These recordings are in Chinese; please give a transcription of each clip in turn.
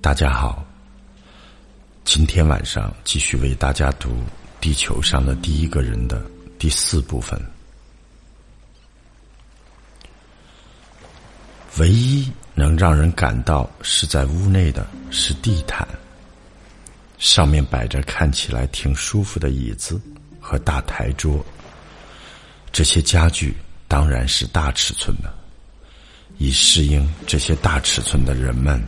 大家好，今天晚上继续为大家读《地球上的第一个人》的第四部分。唯一能让人感到是在屋内的是地毯，上面摆着看起来挺舒服的椅子和大台桌。这些家具当然是大尺寸的，以适应这些大尺寸的人们。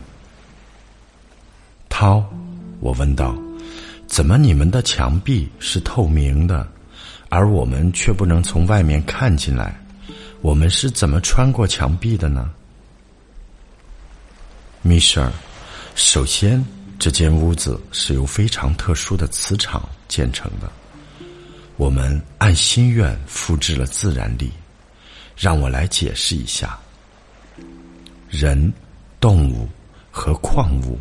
涛，我问道：“怎么你们的墙壁是透明的，而我们却不能从外面看进来？我们是怎么穿过墙壁的呢？”米舍尔，首先，这间屋子是由非常特殊的磁场建成的。我们按心愿复制了自然力。让我来解释一下：人、动物和矿物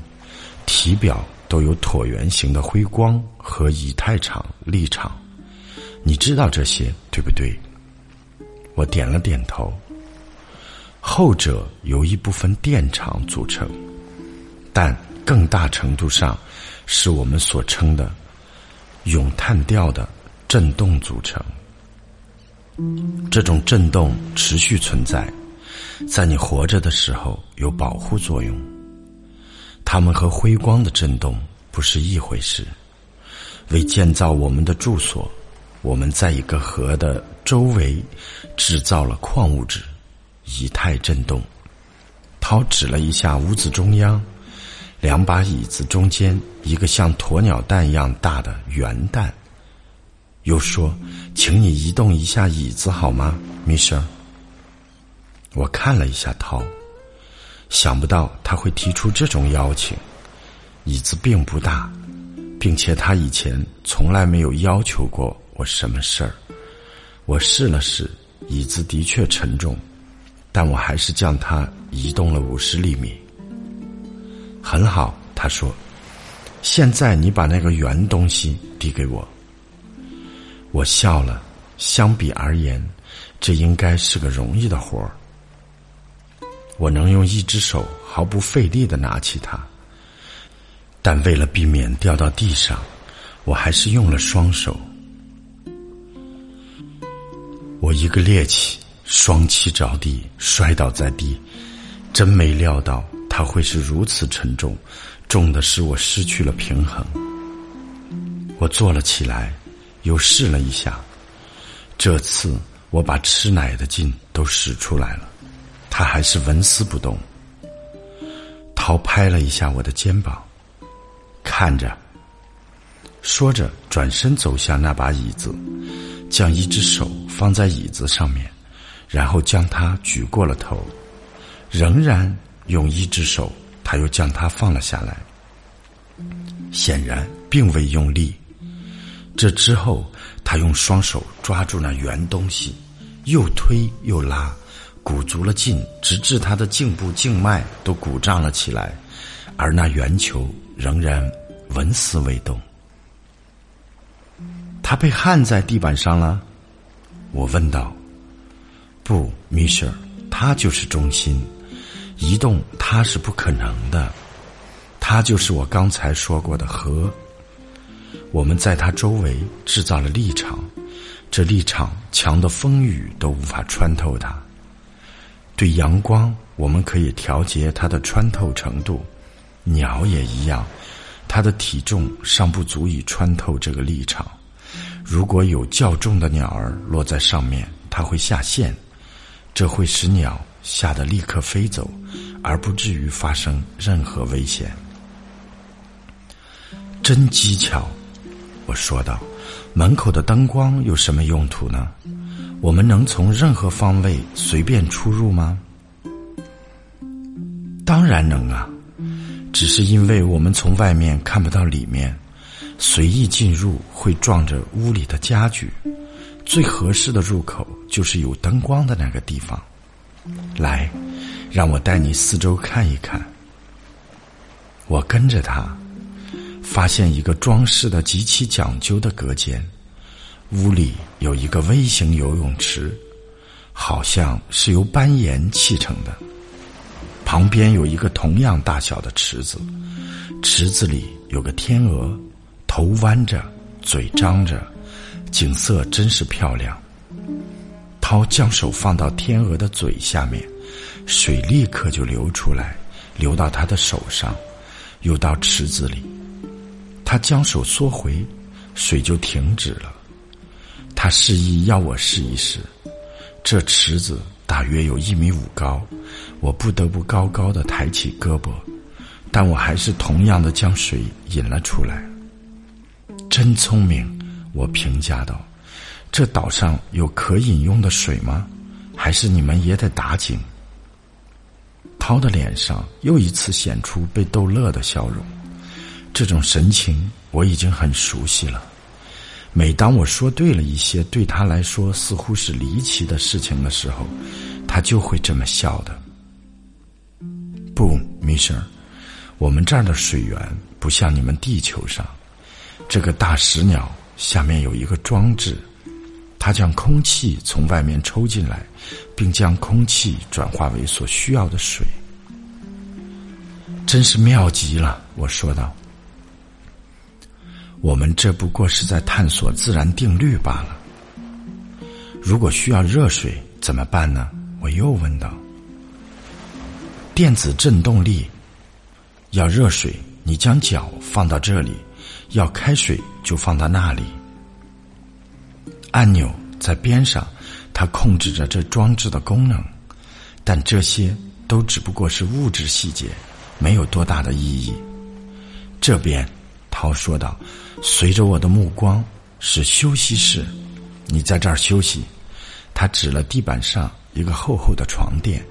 体表都有椭圆形的辉光和以太场力场。你知道这些，对不对？我点了点头。后者由一部分电场组成，但更大程度上是我们所称的咏叹调的振动组成。这种振动持续存在，在你活着的时候有保护作用。它们和辉光的震动不是一回事。为建造我们的住所，我们在一个河的周围制造了矿物质。以太震动，涛指了一下屋子中央，两把椅子中间一个像鸵鸟蛋一样大的圆蛋，又说：“请你移动一下椅子好吗，米舍？”我看了一下涛，想不到他会提出这种邀请。椅子并不大，并且他以前从来没有要求过我什么事儿。我试了试，椅子的确沉重。但我还是将它移动了五十厘米。很好，他说：“现在你把那个圆东西递给我。”我笑了。相比而言，这应该是个容易的活儿。我能用一只手毫不费力的拿起它，但为了避免掉到地上，我还是用了双手。我一个趔趄。双膝着地，摔倒在地，真没料到它会是如此沉重，重的使我失去了平衡。我坐了起来，又试了一下，这次我把吃奶的劲都使出来了，他还是纹丝不动。涛拍了一下我的肩膀，看着，说着转身走向那把椅子，将一只手放在椅子上面。然后将它举过了头，仍然用一只手，他又将它放了下来，显然并未用力。这之后，他用双手抓住那圆东西，又推又拉，鼓足了劲，直至他的颈部静脉都鼓胀了起来，而那圆球仍然纹丝未动。他被焊在地板上了，我问道。不，米舍尔，他就是中心，移动他是不可能的，他就是我刚才说过的核。我们在他周围制造了立场，这立场强的风雨都无法穿透它。对阳光，我们可以调节它的穿透程度，鸟也一样，它的体重尚不足以穿透这个立场。如果有较重的鸟儿落在上面，它会下线。这会使鸟吓得立刻飞走，而不至于发生任何危险。真机巧，我说道。门口的灯光有什么用途呢？我们能从任何方位随便出入吗？当然能啊，只是因为我们从外面看不到里面，随意进入会撞着屋里的家具。最合适的入口就是有灯光的那个地方。来，让我带你四周看一看。我跟着他，发现一个装饰的极其讲究的隔间。屋里有一个微型游泳池，好像是由斑岩砌成的。旁边有一个同样大小的池子，池子里有个天鹅，头弯着，嘴张着，景色真是漂亮。涛将手放到天鹅的嘴下面，水立刻就流出来，流到他的手上，又到池子里。他将手缩回，水就停止了。他示意要我试一试。这池子大约有一米五高，我不得不高高的抬起胳膊，但我还是同样的将水引了出来。真聪明，我评价道。这岛上有可饮用的水吗？还是你们也得打井？涛的脸上又一次显出被逗乐的笑容，这种神情我已经很熟悉了。每当我说对了一些对他来说似乎是离奇的事情的时候，他就会这么笑的。不，米生，我们这儿的水源不像你们地球上，这个大石鸟下面有一个装置。它将空气从外面抽进来，并将空气转化为所需要的水，真是妙极了。我说道：“我们这不过是在探索自然定律罢了。如果需要热水怎么办呢？”我又问道。“电子振动力。要热水，你将脚放到这里；要开水，就放到那里。”按钮在边上，它控制着这装置的功能，但这些都只不过是物质细节，没有多大的意义。这边，涛说道：“随着我的目光，是休息室，你在这儿休息。”他指了地板上一个厚厚的床垫，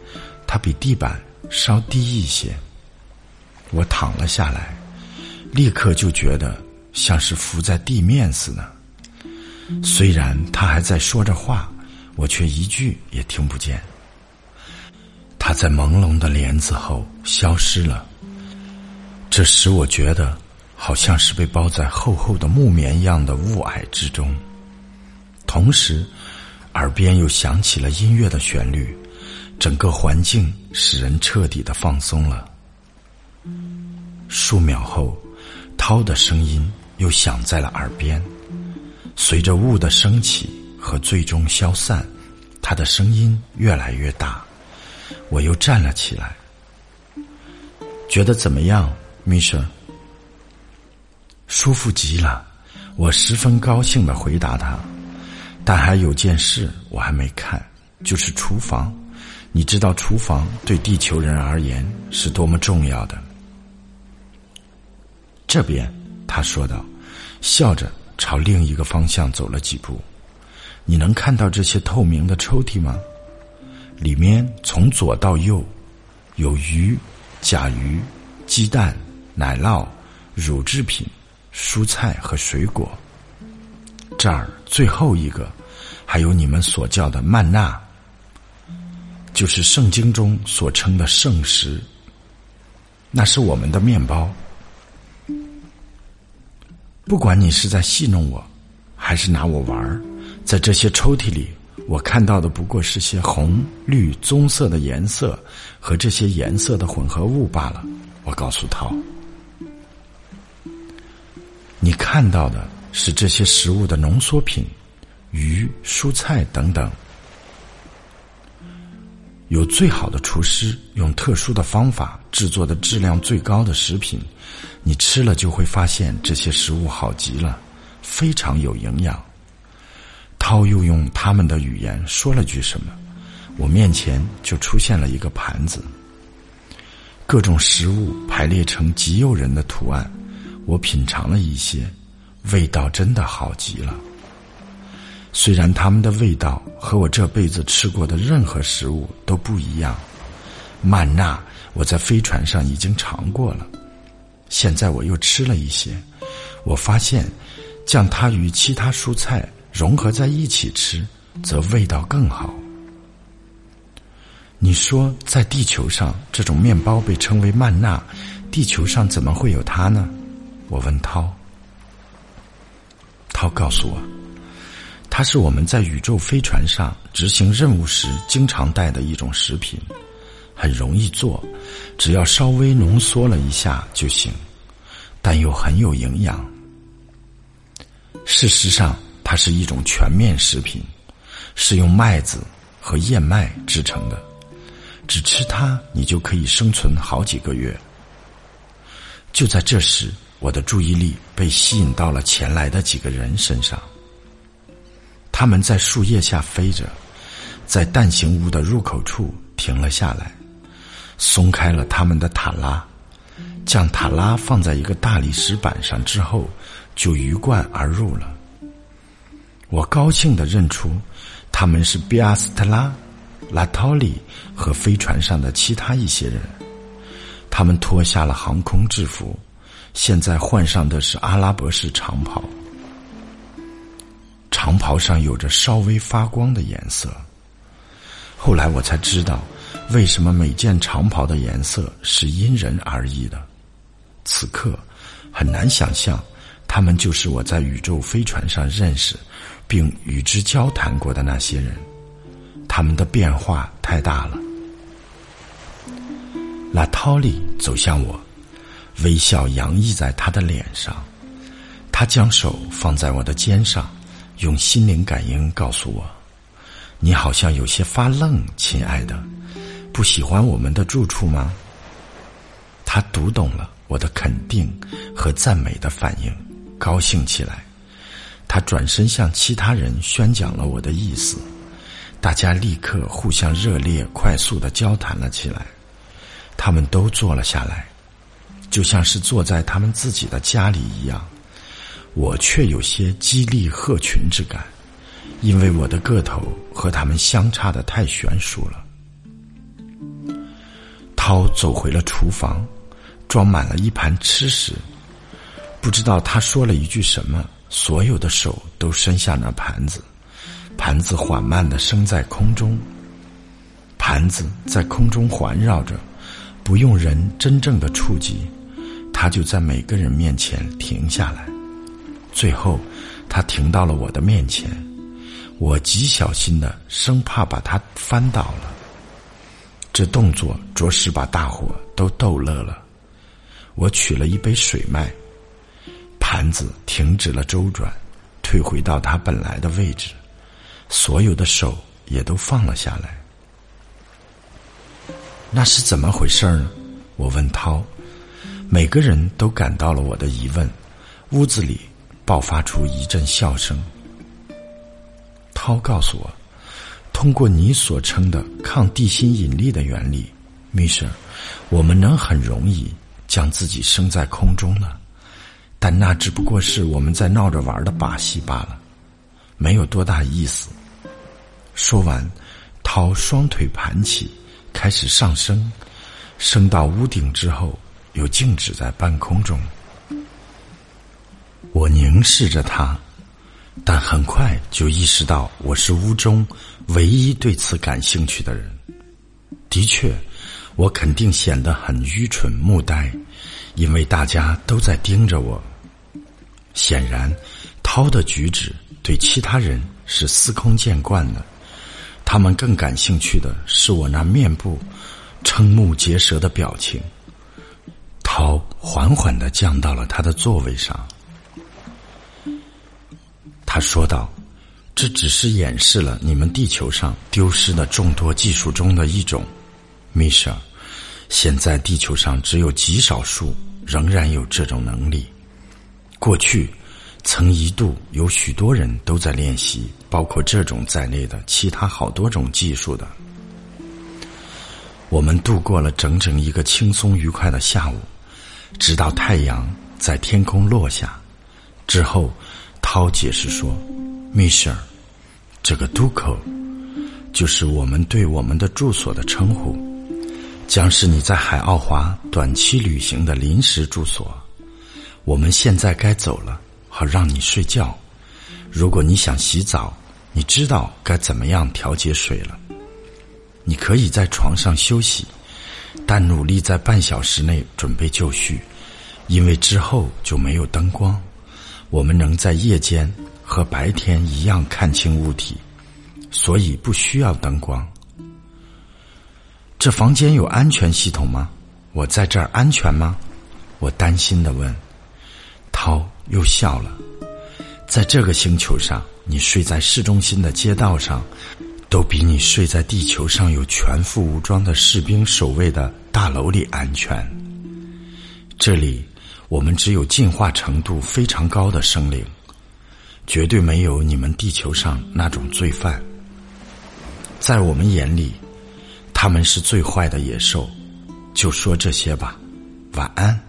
它比地板稍低一些。我躺了下来，立刻就觉得像是浮在地面似的。虽然他还在说着话，我却一句也听不见。他在朦胧的帘子后消失了，这使我觉得好像是被包在厚厚的木棉一样的雾霭之中。同时，耳边又响起了音乐的旋律，整个环境使人彻底的放松了。数秒后，涛的声音又响在了耳边。随着雾的升起和最终消散，他的声音越来越大。我又站了起来，觉得怎么样，米舍？舒服极了，我十分高兴的回答他。但还有件事我还没看，就是厨房。你知道厨房对地球人而言是多么重要的。这边，他说道，笑着。朝另一个方向走了几步，你能看到这些透明的抽屉吗？里面从左到右，有鱼、甲鱼、鸡蛋、奶酪、乳制品、蔬菜和水果。这儿最后一个，还有你们所叫的曼娜，就是圣经中所称的圣食。那是我们的面包。不管你是在戏弄我，还是拿我玩儿，在这些抽屉里，我看到的不过是些红、绿、棕色的颜色和这些颜色的混合物罢了。我告诉涛，你看到的是这些食物的浓缩品，鱼、蔬菜等等。有最好的厨师用特殊的方法制作的质量最高的食品，你吃了就会发现这些食物好极了，非常有营养。涛又用他们的语言说了句什么，我面前就出现了一个盘子，各种食物排列成极诱人的图案。我品尝了一些，味道真的好极了。虽然它们的味道和我这辈子吃过的任何食物都不一样，曼娜我在飞船上已经尝过了，现在我又吃了一些，我发现将它与其他蔬菜融合在一起吃，则味道更好。你说在地球上这种面包被称为曼娜，地球上怎么会有它呢？我问涛，涛告诉我。它是我们在宇宙飞船上执行任务时经常带的一种食品，很容易做，只要稍微浓缩了一下就行，但又很有营养。事实上，它是一种全面食品，是用麦子和燕麦制成的。只吃它，你就可以生存好几个月。就在这时，我的注意力被吸引到了前来的几个人身上。他们在树叶下飞着，在蛋形屋的入口处停了下来。松开了他们的塔拉，将塔拉放在一个大理石板上之后，就鱼贯而入了。我高兴地认出，他们是比阿斯特拉、拉托里和飞船上的其他一些人。他们脱下了航空制服，现在换上的是阿拉伯式长袍，长袍上有着稍微发光的颜色。后来我才知道。为什么每件长袍的颜色是因人而异的？此刻很难想象，他们就是我在宇宙飞船上认识并与之交谈过的那些人。他们的变化太大了。拉涛利走向我，微笑洋溢在他的脸上。他将手放在我的肩上，用心灵感应告诉我：“你好像有些发愣，亲爱的。”不喜欢我们的住处吗？他读懂了我的肯定和赞美的反应，高兴起来。他转身向其他人宣讲了我的意思，大家立刻互相热烈、快速的交谈了起来。他们都坐了下来，就像是坐在他们自己的家里一样。我却有些激励鹤群之感，因为我的个头和他们相差的太悬殊了。涛走回了厨房，装满了一盘吃食。不知道他说了一句什么，所有的手都伸向那盘子，盘子缓慢的升在空中。盘子在空中环绕着，不用人真正的触及，他就在每个人面前停下来。最后，他停到了我的面前，我极小心的，生怕把他翻倒了。这动作着实把大伙都逗乐了。我取了一杯水脉，盘子停止了周转，退回到它本来的位置，所有的手也都放了下来。那是怎么回事呢？我问涛。每个人都感到了我的疑问，屋子里爆发出一阵笑声。涛告诉我。通过你所称的抗地心引力的原理，米舍，我们能很容易将自己升在空中呢。但那只不过是我们在闹着玩的把戏罢了，没有多大意思。说完，涛双腿盘起，开始上升，升到屋顶之后，又静止在半空中。我凝视着他。但很快就意识到，我是屋中唯一对此感兴趣的人。的确，我肯定显得很愚蠢木呆，因为大家都在盯着我。显然，涛的举止对其他人是司空见惯的，他们更感兴趣的是我那面部瞠目结舌的表情。涛缓缓的降到了他的座位上。他说道：“这只是演示了你们地球上丢失的众多技术中的一种，米舍。现在地球上只有极少数仍然有这种能力。过去，曾一度有许多人都在练习包括这种在内的其他好多种技术的。我们度过了整整一个轻松愉快的下午，直到太阳在天空落下之后。”涛解释说：“米舍尔，这个渡口就是我们对我们的住所的称呼，将是你在海奥华短期旅行的临时住所。我们现在该走了，好让你睡觉。如果你想洗澡，你知道该怎么样调节水了。你可以在床上休息，但努力在半小时内准备就绪，因为之后就没有灯光。”我们能在夜间和白天一样看清物体，所以不需要灯光。这房间有安全系统吗？我在这儿安全吗？我担心的问。涛又笑了。在这个星球上，你睡在市中心的街道上，都比你睡在地球上有全副武装的士兵守卫的大楼里安全。这里，我们只有进化程度非常高的生灵，绝对没有你们地球上那种罪犯。在我们眼里，他们是最坏的野兽。就说这些吧，晚安。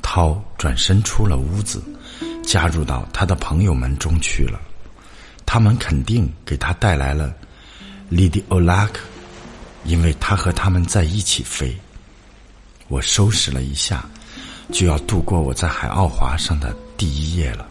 涛转身出了屋子，加入到他的朋友们中去了。他们肯定给他带来了 Lady Olak，因为他和他们在一起飞。我收拾了一下，就要度过我在海奥华上的第一夜了。